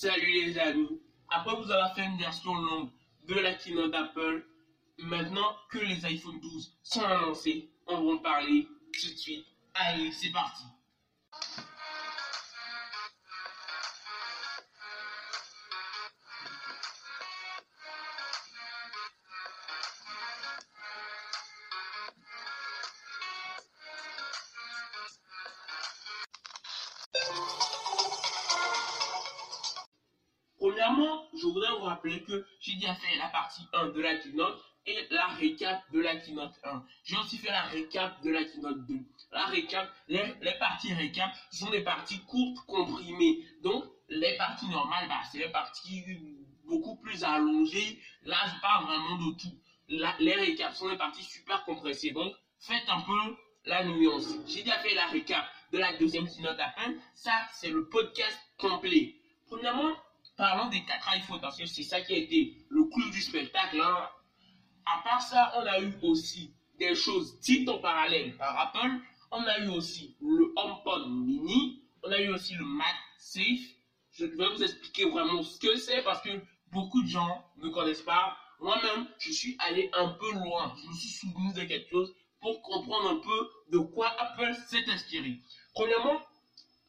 Salut les amis. Après vous avez fait une version longue de la keynote d'Apple, maintenant que les iPhone 12 sont annoncés, on va en parler tout de suite. Allez, c'est parti. Déjà fait la partie 1 de la keynote et la récap de la keynote 1. J'ai aussi fait la récap de la keynote 2. La récap, les, les parties récap sont des parties courtes, comprimées. Donc, les parties normales, bah, c'est les parties beaucoup plus allongées. Là, je parle vraiment de tout. Les récaps sont des parties super compressées. Donc, faites un peu la nuance. J'ai déjà fait la récap de la deuxième keynote d'Apple. Ça, c'est le podcast complet. Premièrement, parlons des 4 iPhones parce que c'est ça qui a été le clou du spectacle. hein. À part ça, on a eu aussi des choses dites en parallèle par Apple. On a eu aussi le HomePod mini. On a eu aussi le MagSafe. Je vais vous expliquer vraiment ce que c'est parce que beaucoup de gens ne connaissent pas. Moi-même, je suis allé un peu loin. Je me suis souvenu de quelque chose pour comprendre un peu de quoi Apple s'est inspiré. Premièrement,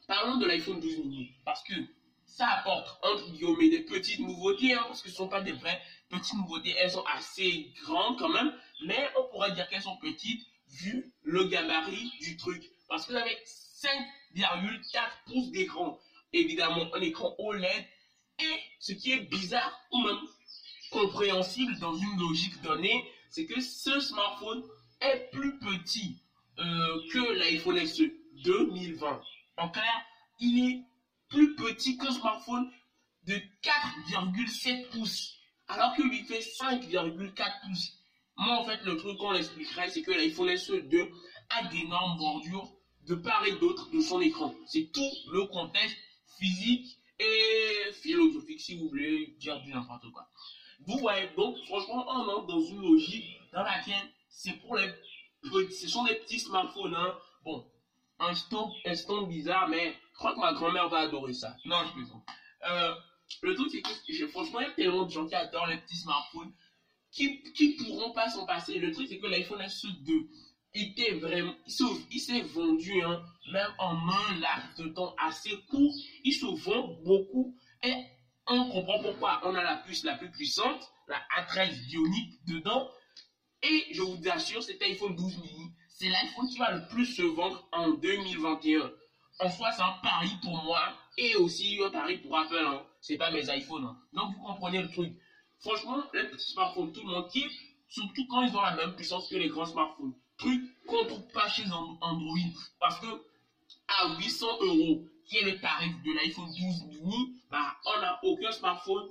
parlons de l'iPhone 12 mini parce que ça apporte entre guillemets des petites nouveautés hein, parce que ce ne sont pas des vraies petites nouveautés. Elles sont assez grandes quand même mais on pourrait dire qu'elles sont petites vu le gabarit du truc. Parce que vous avez 5,4 pouces d'écran. Évidemment un écran OLED et ce qui est bizarre ou même compréhensible dans une logique donnée c'est que ce smartphone est plus petit euh, que l'iPhone SE 2020 en clair il est plus petit qu'un smartphone de 4,7 pouces, alors que lui fait 5,4 pouces. Moi, en fait, le truc qu'on expliquerait, c'est que l'iPhone SE2 a d'énormes bordures de part et d'autre de son écran. C'est tout le contexte physique et philosophique, si vous voulez dire du n'importe quoi. Vous voyez, donc, franchement, on entre dans une logique dans laquelle c'est pour les petits, ce sont des petits smartphones, hein. Bon, un stand, un stand bizarre, mais crois que ma grand-mère va adorer ça. Non, je plaisante. Euh, le truc, c'est que franchement, il y a tellement de gens qui adorent les petits smartphones qui, qui pourront pas s'en passer. Le truc, c'est que l'iPhone SE2 était vraiment, s'est- il s'est vendu, hein, même en un laps de temps assez court, il se vend beaucoup et on comprend pourquoi. On a la puce la plus puissante, la A13 Bionic dedans, et je vous assure, cet iPhone 12 mini, c'est l'iPhone qui va le plus se vendre en 2021. En soi, c'est un pari pour moi et aussi un pari pour Apple. Hein. C'est pas mes iPhones. hein. Donc, vous comprenez le truc. Franchement, les petits smartphones, tout le monde kiffe, surtout quand ils ont la même puissance que les grands smartphones. Truc qu'on trouve pas chez An- Android. Parce que à 800 euros, qui est le tarif de l'iPhone 12 mini, bah, on n'a aucun smartphone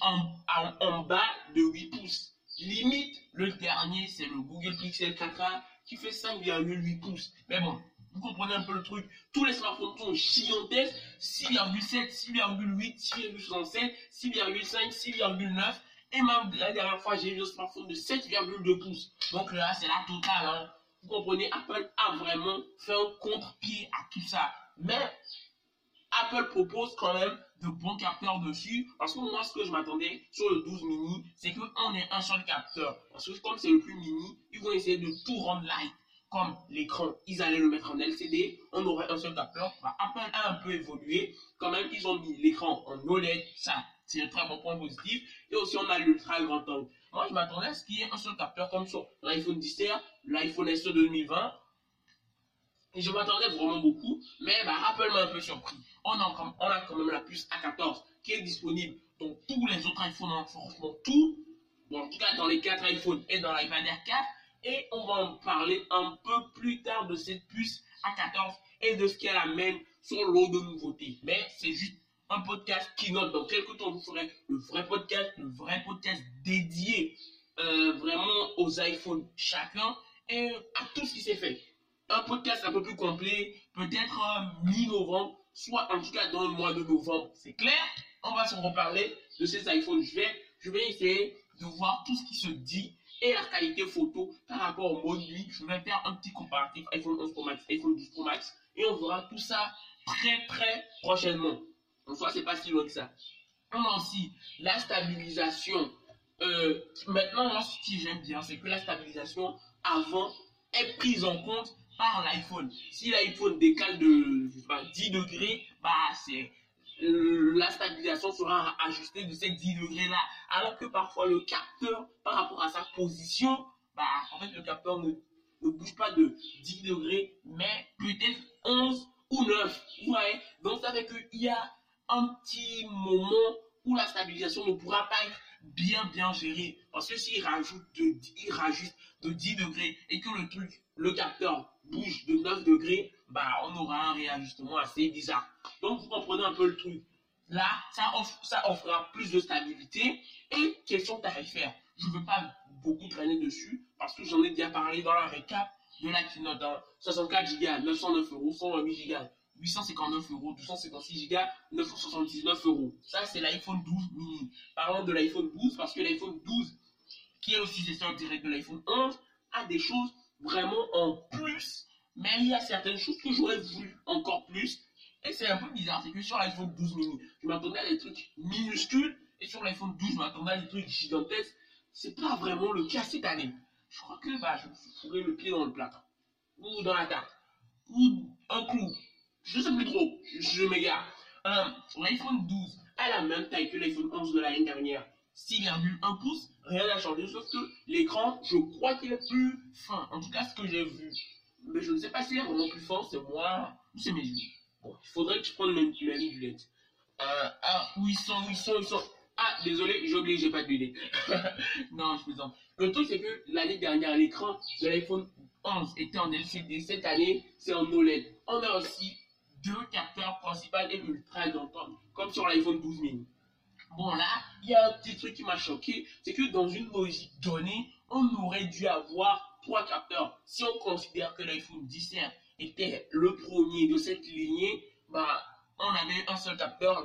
en, en bas de 8 pouces. Limite, le dernier, c'est le Google Pixel 4a qui fait 5,8 pouces. Mais bon, vous comprenez un peu le truc. Tous les smartphones sont gigantesques. 6,7, 6,8, 6,67, 6,5, 6,9. Et même la dernière fois, j'ai eu un smartphone de 7,2 pouces. Donc là, c'est la totale. hein. Vous comprenez, Apple a vraiment fait un contre-pied à tout ça. Mais Apple propose quand même de bons capteurs dessus. Parce que moi, ce que je m'attendais sur le 12 mini, c'est qu'on ait un seul capteur. Parce que comme c'est le plus mini, ils vont essayer de tout rendre light. Comme l'écran, ils allaient le mettre en LCD, on aurait un seul capteur. Bah, Apple a un peu évolué. Quand même, ils ont mis l'écran en OLED. Ça, c'est un très bon point positif. Et aussi, on a l'ultra grand angle. Moi, je m'attendais à ce qu'il y ait un seul capteur comme sur l'iPhone 10 l'iPhone SE 2020. Et je m'attendais vraiment beaucoup, mais bah, Apple m'a un peu surpris. On a, on a quand même la puce A14 qui est disponible dans tous les autres iPhones, hein, franchement tout. Bon, en tout cas, dans les 4 iPhones et dans l'iPad Air 4. Et on va en parler un peu plus tard de cette puce A14 et de ce qu'elle amène sur l'eau de nouveautés. Mais c'est juste un podcast qui note. Dans quelques temps, vous ferez le vrai podcast, le vrai podcast dédié euh, vraiment aux iPhones chacun et à tout ce qui s'est fait un podcast un peu plus complet, peut-être euh, mi-novembre, soit en tout cas dans le mois de novembre. C'est clair? On va se reparler de ces iPhones. Je vais, je vais essayer de voir tout ce qui se dit et la qualité photo par rapport au mode nuit. Je vais faire un petit comparatif iPhone 11 Pro Max, iPhone 12 Pro Max et on verra tout ça très très prochainement. En soi, c'est pas si loin que ça. On a la stabilisation. Euh, maintenant, moi, ce que j'aime bien, c'est que la stabilisation avant est prise en compte par l'iPhone. Si l'iPhone décale de 10 degrés, bah c'est la stabilisation sera ajustée de ces 10 degrés là. Alors que parfois le capteur, par rapport à sa position, bah en fait le capteur ne, ne bouge pas de 10 degrés, mais peut-être 11 ou 9. Vous voyez? Donc ça fait qu'il y a un petit moment où la stabilisation ne pourra pas être bien bien gérée. Parce que s'il rajoute de, il rajoute de 10 degrés et que le truc, le capteur bouge de 9 degrés, bah on aura un réajustement assez bizarre. Donc vous comprenez un peu le truc. Là, ça, offre, ça offrira plus de stabilité. Et question tarifaire. Je ne veux pas beaucoup traîner dessus parce que j'en ai déjà parlé dans la récap de la keynote. 64 Go, 909 euros, 128 Go, 859 euros, 256 Go, 979 euros. Ça, c'est l'iPhone 12 mini. Parlons de l'iPhone 12 parce que l'iPhone 12, qui est aussi successeur direct de l'iPhone 11, a des choses vraiment en plus. Mais il y a certaines choses que j'aurais voulu encore plus. Et c'est un peu bizarre, c'est que sur l'iPhone 12 mini, je m'attendais à des trucs minuscules. Et sur l'iPhone 12, je m'attendais à des trucs gigantesques. C'est pas vraiment le cas cette année. Je crois que bah, je me fourrer le pied dans le plat. Ou dans la tarte. Ou un clou. Je sais plus trop. Je, m'égare. Euh, L'iPhone 12 a la même taille que l'iPhone 11 de l'année dernière. 6,1 pouces, rien n'a changé, sauf que l'écran, je crois qu'il est plus fin. En tout cas, ce que j'ai vu. Mais je ne sais pas s'il est vraiment plus fin, c'est moi ou c'est mes yeux. Bon, il faudrait que je prenne mes, lunettes. Euh, ah, où ils sont, où ils sont, où ils sont. Ah, désolé, j'ai oublié, j'ai pas de lunettes. non, je plaisante. Le truc, c'est que l'année dernière, l'écran de l'iPhone 11 était en LCD. Cette année, c'est en OLED. On a aussi deux capteurs principaux et ultra grand comme sur l'iPhone 12 mini. Bon, là, il y a un petit truc qui m'a choqué, c'est que dans une logique donnée, on aurait dû avoir trois capteurs. Si on considère que l'iPhone 17 était le premier de cette lignée, bah, on avait un seul capteur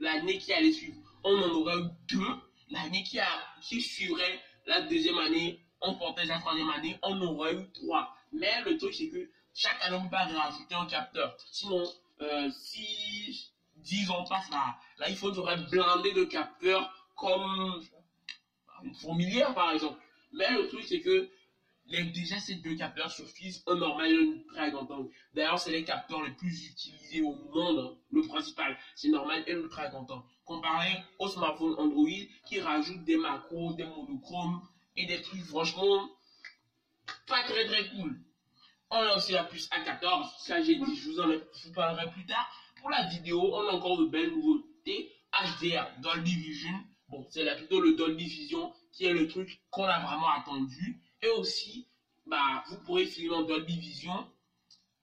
l'année qui allait suivre. On en aurait eu deux. L'année qui, qui suivrait la deuxième année, on portait la troisième année, on aurait eu trois. Mais le truc, c'est que chaque année, on pas rajouter un capteur. Sinon, euh, si 10 ans passent, là, l'iPhone serait blindé de capteurs comme une fourmilière, par exemple. Mais le truc, c'est que déjà, ces deux capteurs suffisent un normal et un très grand angle. D'ailleurs, c'est les capteurs les plus utilisés au monde. hein. Le principal, c'est normal et très grand angle. Comparé au smartphone Android qui rajoute des macros, des monochromes et des trucs franchement pas très très cool. On a aussi la puce A14, ça j'ai dit, je vous en parlerai plus tard. Pour la vidéo, on a encore de belles nouveautés. HDR, Dolby Vision. Bon, c'est là plutôt le Dolby Vision qui est le truc qu'on a vraiment attendu. Et aussi, bah, vous pourrez filmer en Dolby Vision,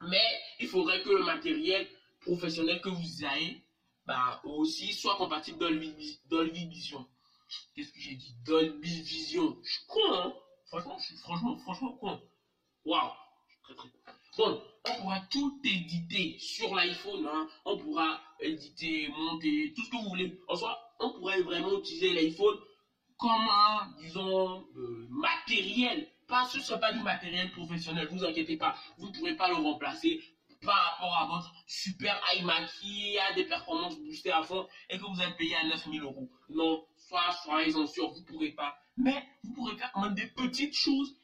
mais il faudrait que le matériel professionnel que vous ayez, bah, aussi soit compatible Dolby, Dolby Vision. Qu'est-ce que j'ai dit? Dolby Vision. Je suis con, hein Franchement, je suis franchement, franchement con. Waouh Très très con. Bon, on pourra tout éditer sur l'iPhone. Hein. On pourra éditer, monter, tout ce que vous voulez. En soi, on pourrait vraiment utiliser l'iPhone comme un, disons, euh, matériel. Pas, ce ne sera pas du matériel professionnel, vous inquiétez pas. Vous ne pourrez pas le remplacer par rapport à votre super iMac qui a des performances boostées à fond et que vous êtes payé à 9000 euros. Non, soit soyez-en sûr, vous ne pourrez pas. Mais vous pourrez faire quand même des petites choses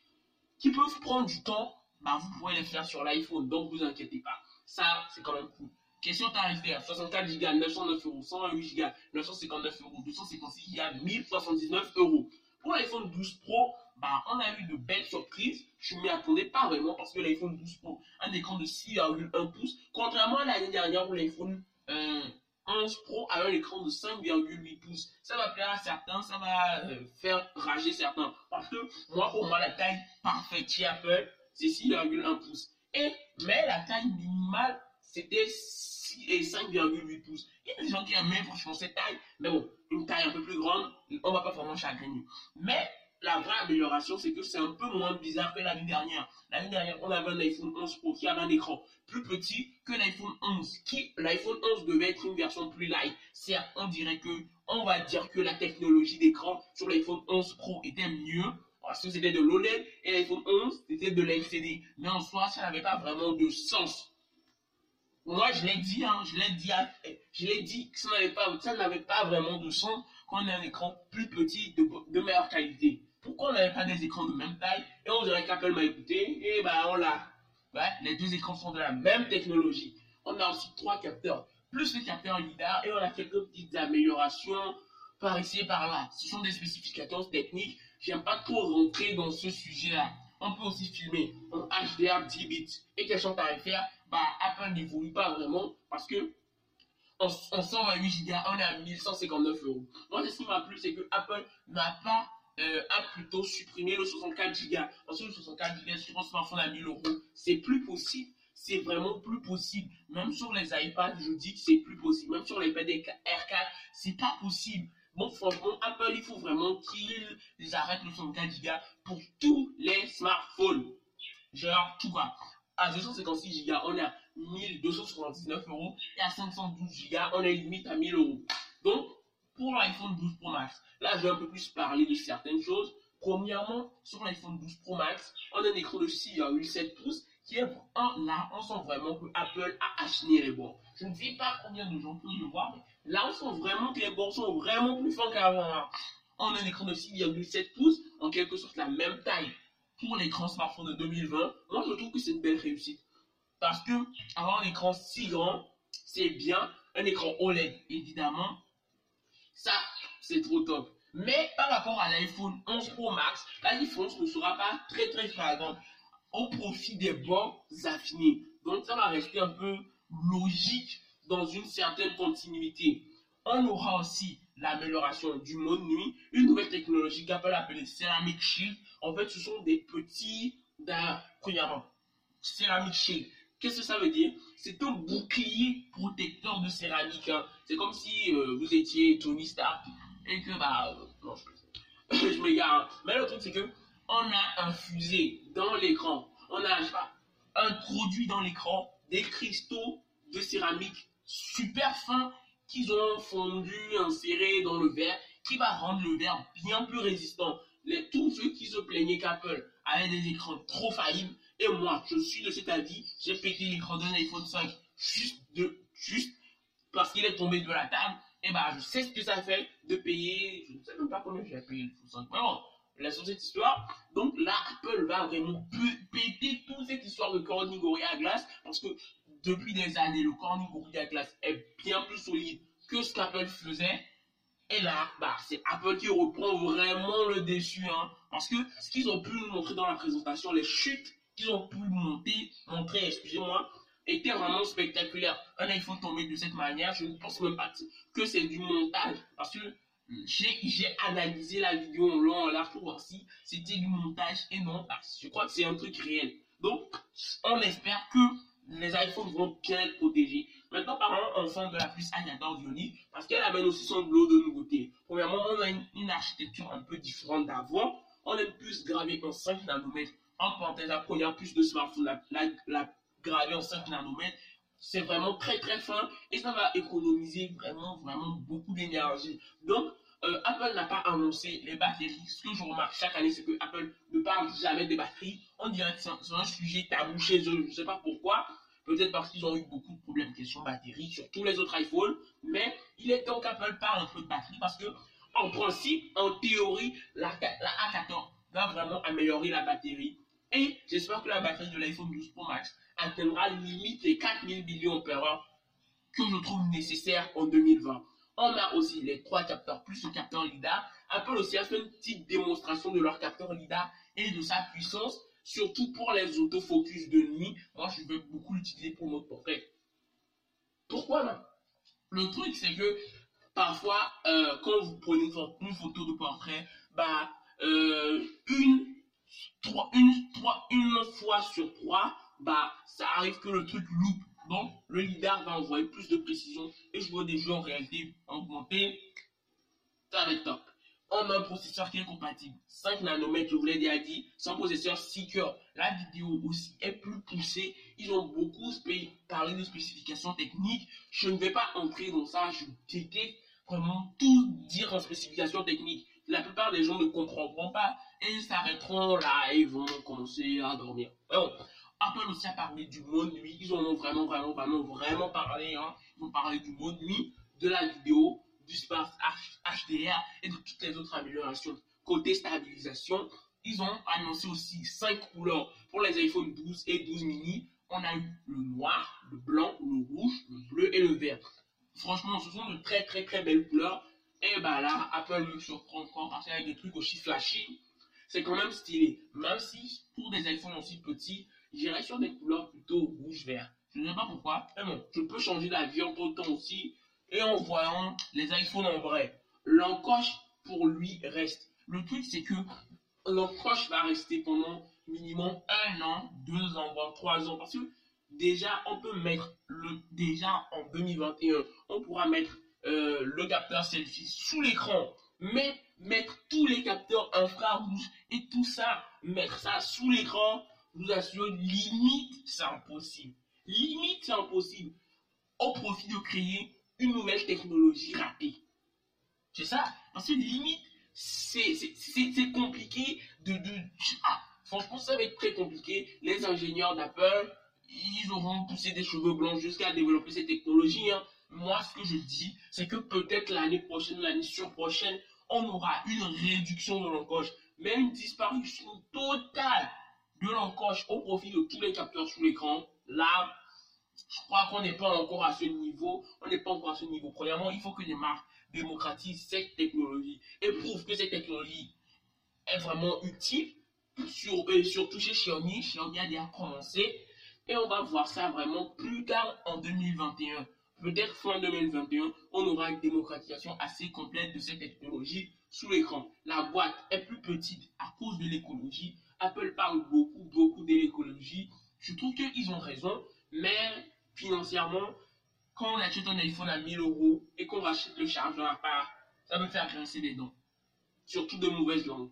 qui peuvent prendre du temps. Bah, vous pourrez les faire sur l'iPhone, donc vous inquiétez pas. Ça, c'est quand même cool. Question tarifaire, 64 Go, 909 euros, 128 Go, 959 euros, 256 Go, 1079 euros. Pour l'iPhone 12 Pro, bah, on a eu de belles surprises. Je ne m'y attendais pas vraiment parce que l'iPhone 12 Pro a un écran de 6,1 pouces, contrairement à l'année dernière où l'iPhone euh, 11 Pro a un écran de 5,8 pouces. Ça va plaire à certains, ça va euh, faire rager certains. Parce que moi, pour moi, la taille parfaite chez Apple, c'est 6,1 pouces. Et, mais la taille minimale, c'était 6 et 5,8 pouces. Il y a des gens qui aiment franchement cette taille. Mais bon, une taille un peu plus grande, on va pas vraiment chagriner. Mais la vraie amélioration, c'est que c'est un peu moins bizarre que l'année dernière. L'année dernière, on avait un iPhone 11 Pro qui avait un écran plus petit que l'iPhone 11. Qui, l'iPhone 11 devait être une version plus light. Certes, on dirait que, on va dire que la technologie d'écran sur l'iPhone 11 Pro était mieux. Parce que c'était de l'OLED et l'iPhone 11 c'était de l'LCD. Mais en soi, ça n'avait pas vraiment de sens. moi, je l'ai dit, hein, je l'ai dit, je l'ai dit que ça n'avait pas, ça n'avait pas vraiment de sens qu'on ait un écran plus petit, de, meilleure qualité. Pourquoi on n'avait pas des écrans de même taille et on dirait qu'Apple m'a écouté et bah on l'a. Ouais, les deux écrans sont de la même technologie. On a aussi trois capteurs, plus les capteurs LIDAR et on a quelques petites améliorations par ici et par là. Ce sont des spécifications techniques. J'aime pas trop rentrer dans ce sujet-là. On peut aussi filmer en HDR 10 bits. Et question tarifaire, bah, Apple n'évolue pas vraiment parce que en, 128 Go, on est à 1159 euros. Moi, ce qui m'a plu, c'est que Apple n'a pas euh, a plutôt supprimé le 64 Go. Parce que le 64 Go sur un smartphone à 1000 euros, c'est plus possible. C'est vraiment plus possible. Même sur les iPads, je dis que c'est plus possible. Même sur les l'iPad R4, c'est pas possible. Bon, franchement, Apple, il faut vraiment qu'ils arrêtent le 64 Go pour tous les smartphones. Genre, tout va. À 256 Go, on est à 1279 euros. Et à 512 Go, on est limite à 1000 euros. Donc, pour l'iPhone 12 Pro Max, là, je vais un peu plus parler de certaines choses. Premièrement, sur l'iPhone 12 Pro Max, on a un écran de 6,7 pouces qui est un, là, on sent vraiment que Apple a acheté les bords. Je ne sais pas combien de gens peuvent le voir, mais là, on sent vraiment que les bords sont vraiment plus fins qu'avant. On a un écran de 6,7 pouces, en quelque sorte la même taille pour l'écran smartphone de 2020. Moi, je trouve que c'est une belle réussite. Parce que avoir un écran si grand, c'est bien. Un écran OLED, évidemment, ça, c'est trop top. Mais par rapport à l'iPhone 11 Pro Max, la différence ne sera pas très très flagrante au profit des bords affinés. Donc ça va rester un peu logique dans une certaine continuité. On aura aussi l'amélioration du mode nuit, une nouvelle technologie qu'Apple appelle Ceramic Shield. En fait, ce sont des petits, premièrement, Ceramic Shield. Qu'est-ce que ça veut dire? C'est un bouclier protecteur de céramique. Hein. C'est comme si euh, vous étiez Tony Stark et que, bah, euh, non, je, je m'égare. Mais le truc, c'est que on a infusé dans l'écran, on a introduit dans l'écran des cristaux de céramique super fins qu'ils ont fondu, insérés dans le verre, qui va rendre le verre bien plus résistant. Les, tous ceux qui se plaignaient qu'Apple avait des écrans trop faillibles, et moi, je suis de cet avis, j'ai pété l'écran d'un iPhone 5 juste, de, juste parce qu'il est tombé de la table, et bah je sais ce que ça fait de payer, je ne sais même pas combien j'ai payé l'iPhone 5, mais laissons cette histoire. Donc là, Apple va vraiment péter toute cette histoire de Corning Gorilla Glass parce que depuis des années, le Corning Gorilla Glass est bien plus solide que ce qu'Apple faisait. Et là, bah, c'est Apple qui reprend vraiment le dessus, hein, parce que ce qu'ils ont pu nous montrer dans la présentation, les chutes qu'ils ont pu monter, montrer, excusez-moi, étaient vraiment spectaculaires. Un iPhone tombé de cette manière, je ne pense même pas que c'est du montage, parce que j'ai analysé la vidéo en long, en pour voir si c'était du montage et non, parce que je crois que c'est un truc réel. Donc, on espère que les iPhones vont bien être protégés. Maintenant, parlons ensemble de la puce Agnador Bionic, parce qu'elle amène aussi son lot de nouveautés. Premièrement, on a une, architecture un peu différente d'avant. On a une puce gravée en 5 nanomètres. En parenthèse, la première puce de smartphone, la, la gravée en 5 nanomètres, c'est vraiment très très fin et ça va économiser vraiment vraiment beaucoup d'énergie. Donc euh, Apple n'a pas annoncé les batteries. Ce que je remarque chaque année, c'est que Apple ne parle jamais des batteries. On dirait que c'est un, sujet tabou chez eux. Je ne sais pas pourquoi. Peut-être parce qu'ils ont eu beaucoup de problèmes question batterie sur tous les autres iPhones. Mais il est temps qu'Apple parle un peu de batterie parce que, en principe, en théorie, la, la A14 va vraiment améliorer la batterie. Et j'espère que la batterie de l'iPhone 12 Pro Max atteindra limite les 4000 millions par heure que je trouve nécessaire en 2020. On a aussi les trois capteurs plus le capteur LIDAR. Apple aussi a fait une petite démonstration de leur capteur LIDAR et de sa puissance, surtout pour les autofocus de nuit. Moi, je vais beaucoup l'utiliser pour mon portrait. Pourquoi Le truc, c'est que parfois, euh, quand vous prenez une photo de portrait, bah, euh, une, trois, une, trois, une fois sur trois, bah, ça arrive que le truc loupe. Donc, le LIDAR va envoyer plus de précision et je vois des jeux en réalité augmentée. Ça va être top. On a un processeur qui est compatible. 5 nanomètres, je vous l'ai déjà dit. Un processeur 6 cœurs. La vidéo aussi est plus poussée. Ils ont beaucoup parlé de spécifications techniques. Je ne vais pas entrer dans ça. Je déteste vraiment tout dire en spécifications techniques. La plupart des gens ne comprendront pas et s'arrêteront là et vont commencer à dormir. bon, Apple aussi a parlé du mode nuit. Ils en ont vraiment, vraiment, vraiment, vraiment parlé. Hein. Ils ont parlé du mode nuit, de la vidéo, du Spark HDR et de toutes les autres améliorations. Côté stabilisation, ils ont annoncé aussi 5 couleurs pour les iPhone 12 et 12 mini. On a eu le noir, le blanc, le rouge, le bleu et le vert. Franchement, ce sont de très très très belles couleurs. Et bah là, Apple nous surprend encore parce qu'il y a des trucs aussi flashy. C'est quand même stylé. Même si pour des iPhones aussi petits, j'irais sur des couleurs plutôt rouge-vert. Je ne sais pas pourquoi. Mais bon, je peux changer d'avis en tout temps aussi. Et en voyant les iPhones en vrai, l'encoche pour lui reste. Le truc, c'est que l'encoche va rester pendant minimum un an, deux ans, voire trois ans. Parce que déjà, on peut mettre le, déjà en 2021, on pourra mettre euh, le capteur selfie sous l'écran, mais mettre tous les capteurs infrarouges et tout ça, mettre ça sous l'écran, vous assure, limite, c'est impossible. Limite, c'est impossible. Au profit de créer une nouvelle technologie ratée. C'est ça. Parce que limite, c'est compliqué de... de ah, franchement, ça va être très compliqué. Les ingénieurs d'Apple, ils auront poussé des cheveux blancs jusqu'à développer ces technologies. Hein. Moi, ce que je dis, c'est que peut-être l'année prochaine, l'année surprochaine, on aura une réduction de l'encoche, mais une disparition totale de l'encoche au profit de tous les capteurs sous l'écran. Là, je crois qu'on n'est pas encore à ce niveau. On n'est pas encore à ce niveau. Premièrement, il faut que les marques démocratisent cette technologie et prouvent que cette technologie est vraiment utile. Sur, euh, surtout chez Xiaomi, Xiaomi a déjà commencé. Et on va voir ça vraiment plus tard en 2021. Peut-être fin 2021, on aura une démocratisation assez complète de cette technologie sous l'écran. La boîte est plus petite à cause de l'écologie. Apple parle beaucoup, beaucoup de l'écologie. Je trouve qu'ils ont raison, mais financièrement, quand on achète un iPhone à 1000 euros et qu'on rachète le chargeur à part, ça me faire grincer les dents. Surtout de mauvaises langues.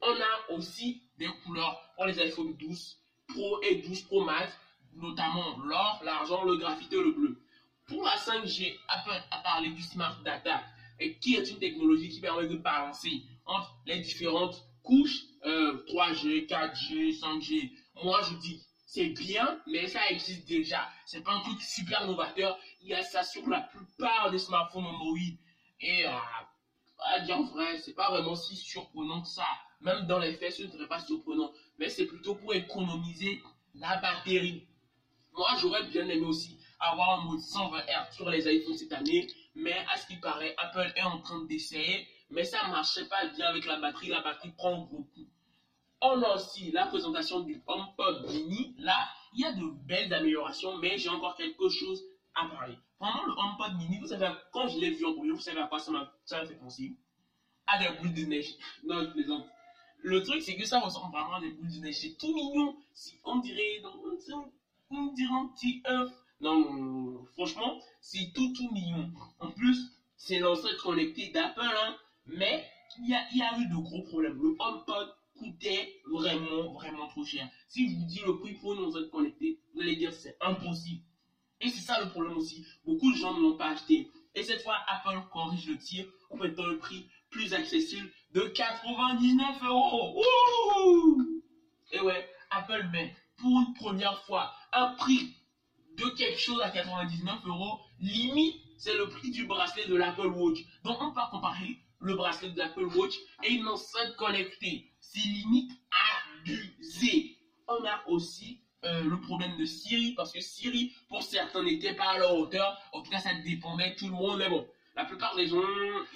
On a aussi des couleurs pour les iPhone 12 Pro et 12 Pro Max, notamment l'or, l'argent, le graphite et le bleu. Pour la 5G, Apple a parlé du Smart Data, qui est une technologie qui permet de balancer entre les différentes couches 3G, 4G, 5G. Moi, je dis, c'est bien, mais ça existe déjà. C'est pas un truc super novateur. Il y a ça sur la plupart des smartphones Android. Et, euh, à dire vrai, c'est pas vraiment si surprenant que ça. Même dans les faits, ce ne serait pas surprenant. Mais c'est plutôt pour économiser la batterie. Moi, j'aurais bien aimé aussi avoir un mode 120 Hz sur les iPhones cette année. Mais à ce qui paraît, Apple est en train d'essayer. Mais ça ne marchait pas bien avec la batterie. La batterie prend beaucoup. On a aussi la présentation du HomePod Mini. Là, il y a de belles améliorations, mais j'ai encore quelque chose à parler. Pendant le HomePod Mini, vous savez, quand je l'ai vu en vous savez à quoi ça m'a fait penser? À des boules de neige. Non, je plaisante. Le truc, c'est que ça ressemble vraiment à des boules de neige. C'est tout mignon. On dirait, on dirait un petit œuf. Non, franchement, c'est tout, tout mignon. En plus, c'est l'enceinte connecté d'Apple, hein, mais il y, a, y a eu de gros problèmes. Le HomePod coûtait vraiment, vraiment trop cher. Si je vous dis le prix pour une enceinte connectée, vous allez dire c'est impossible. Et c'est ça le problème aussi. Beaucoup de gens ne l'ont pas acheté. Et cette fois, Apple corrige le tir en mettant le prix plus accessible de 99 euros. Et ouais, Apple met pour une première fois un prix de quelque chose à 99 euros. Limite, c'est le prix du bracelet de l'Apple Watch. Donc on peut comparer le bracelet de l'Apple Watch et une enceinte connectée. C'est limite. On a aussi euh, le problème de Siri, parce que Siri, pour certains, n'était pas à leur hauteur. En tout cas, ça dépendait tout le monde. Mais bon, la plupart des gens,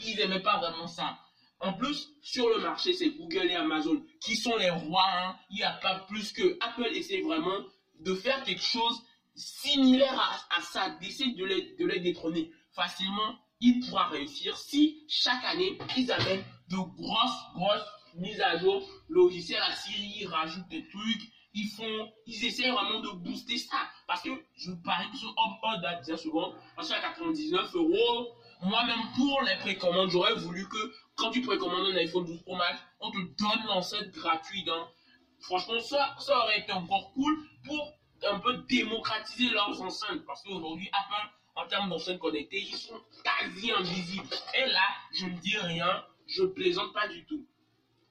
ils n'aimaient pas vraiment ça. En plus, sur le marché, c'est Google et Amazon qui sont les rois. Hein. Il n'y a pas plus que Apple essaie vraiment de faire quelque chose similaire à, ça, d'essayer de les, de les détrôner facilement. Il pourra réussir si chaque année, ils amènent de grosses, grosses mises à jour logiciels à Siri, ils rajoutent des trucs, ils font, ils essaient vraiment de booster ça. Parce que je parie que ce HomePod date bien souvent, parce qu'à 99 euros, moi-même pour les précommandes, j'aurais voulu que quand tu précommandes un iPhone 12 Pro Max, on te donne l'enceinte gratuite. Hein. Franchement, ça, ça aurait été encore cool pour un peu démocratiser leurs enceintes. Parce qu'aujourd'hui, Apple, en termes d'enceintes connectées, ils sont quasi invisibles. Et là, je ne dis rien, je plaisante pas du tout.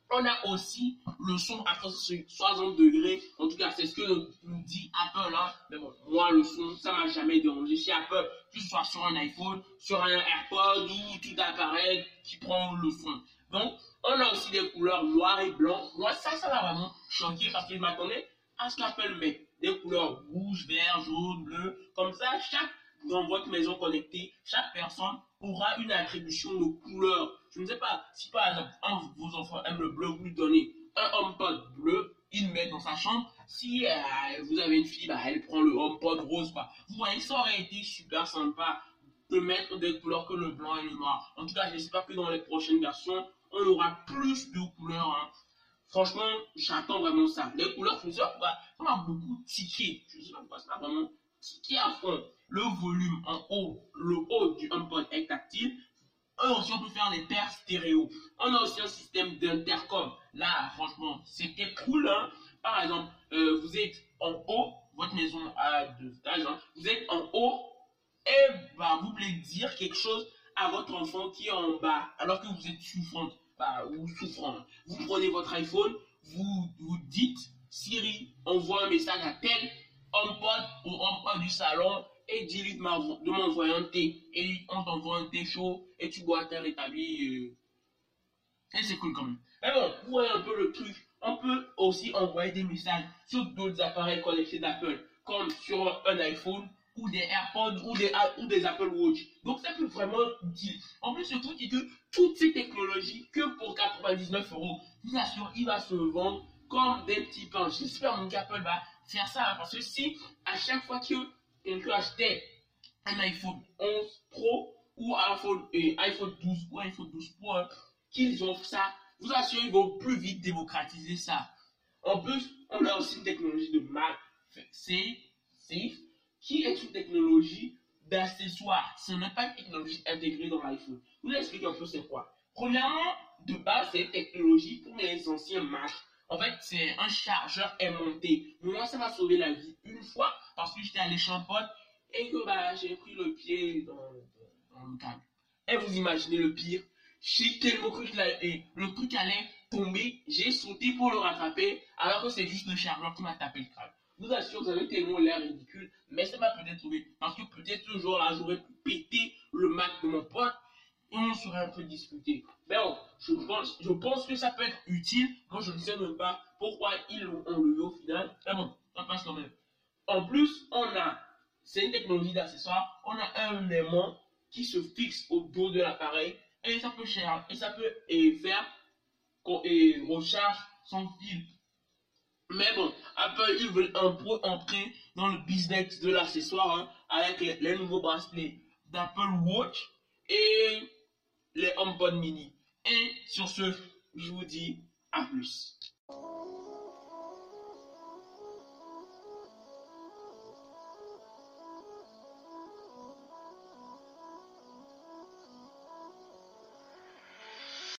On a aussi le son à 60 degrés. En tout cas, c'est ce que nous dit Apple. Hein. Mais bon, moi, le son, ça m'a jamais dérangé chez Apple. Que ce soit sur un iPhone, sur un AirPod ou tout appareil qui prend le son. Donc, on a aussi des couleurs noires et blancs. Moi, ça, ça m'a vraiment choqué parce que je m'attendais à ce qu'Apple mette des couleurs rouge, vert, jaune, bleu. Comme ça, chaque dans votre maison connectée, chaque personne aura une attribution de couleur. Je ne sais pas si par exemple un de vos enfants aime le bleu, vous lui donnez un HomePod bleu, il le met dans sa chambre. Si euh, vous avez une fille, bah, elle prend le HomePod rose. Quoi. Vous voyez, ça aurait été super sympa de mettre des couleurs que le blanc et le noir. En tout cas, j'espère que dans les prochaines versions, on aura plus de couleurs. Hein. Franchement, j'attends vraiment ça. Les couleurs, je sais pas ça m'a beaucoup tiqué. Je sais pas pourquoi ça m'a vraiment tiqué à fond. Le volume en haut, le haut du HomePod est tactile. Et aussi, on peut faire des paires stéréo. On a aussi un système d'intercom. Là, franchement, c'était cool. Hein. Par exemple, euh, vous êtes en haut, votre maison a deux étages. Hein. Vous êtes en haut et bah, vous voulez dire quelque chose à votre enfant qui est en bas alors que vous êtes souffrante bah, ou souffrant. Vous prenez votre iPhone, vous, dites Siri, envoie un message à tel HomePod ou HomePod du salon et dis-lui de m'envoyer un thé. Et on t'envoie un thé chaud et tu bois un rétabli. Euh. Et c'est cool quand même. Mais bon, voyez un peu le truc. On peut aussi envoyer des messages sur d'autres appareils connectés d'Apple, comme sur un iPhone ou des AirPods ou des, ou des Apple Watch. Donc ça peut vraiment utile. En plus, le truc est que toutes ces technologies, que pour 99 euros, vous assure, il va se vendre comme des petits pains. J'espère qu'Apple va faire ça. Hein, parce que si à chaque fois que quelqu'un achetait un iPhone 11 Pro ou iPhone, et iPhone 12 ou iPhone 12 Pro, hein, qu'ils offrent ça, vous assure, ils vont plus vite démocratiser ça. En plus, on a aussi une technologie de Mac Safe, qui est une technologie d'accessoire? Ce n'est pas une technologie intégrée dans l'iPhone. Vous explique un peu c'est quoi. Premièrement, de base, c'est une technologie pour les anciens Mac. En fait, c'est un chargeur aimanté. Moi, ça m'a sauvé la vie une fois parce que j'étais allé champote et que bah, j'ai pris le pied dans, le câble. Et vous imaginez le pire? J'ai tellement cru que le truc allait tomber. J'ai sauté pour le rattraper alors que c'est juste le chargeur qui m'a tapé le câble. Je vous assure, vous avez tellement l'air ridicule, mais ça m'a peut-être sauvé. Parce que peut-être ce jour-là, j'aurais pu péter le Mac de mon pote et on serait un peu discuté. Mais bon, je pense, je pense que ça peut être utile quand je ne sais même pas pourquoi ils l'ont enlevé au final. Mais bon, ça passe quand même. En plus, on a, c'est une technologie d'accessoire, on a un aimant qui se fixe au dos de l'appareil et ça peut cher, et ça peut et faire et recharge son fil. Mais bon, Apple, ils veulent un peu entrer dans le business de l'accessoire hein, avec les, les nouveaux bracelets d'Apple Watch et les HomePod mini. Et sur ce, je vous dis à plus.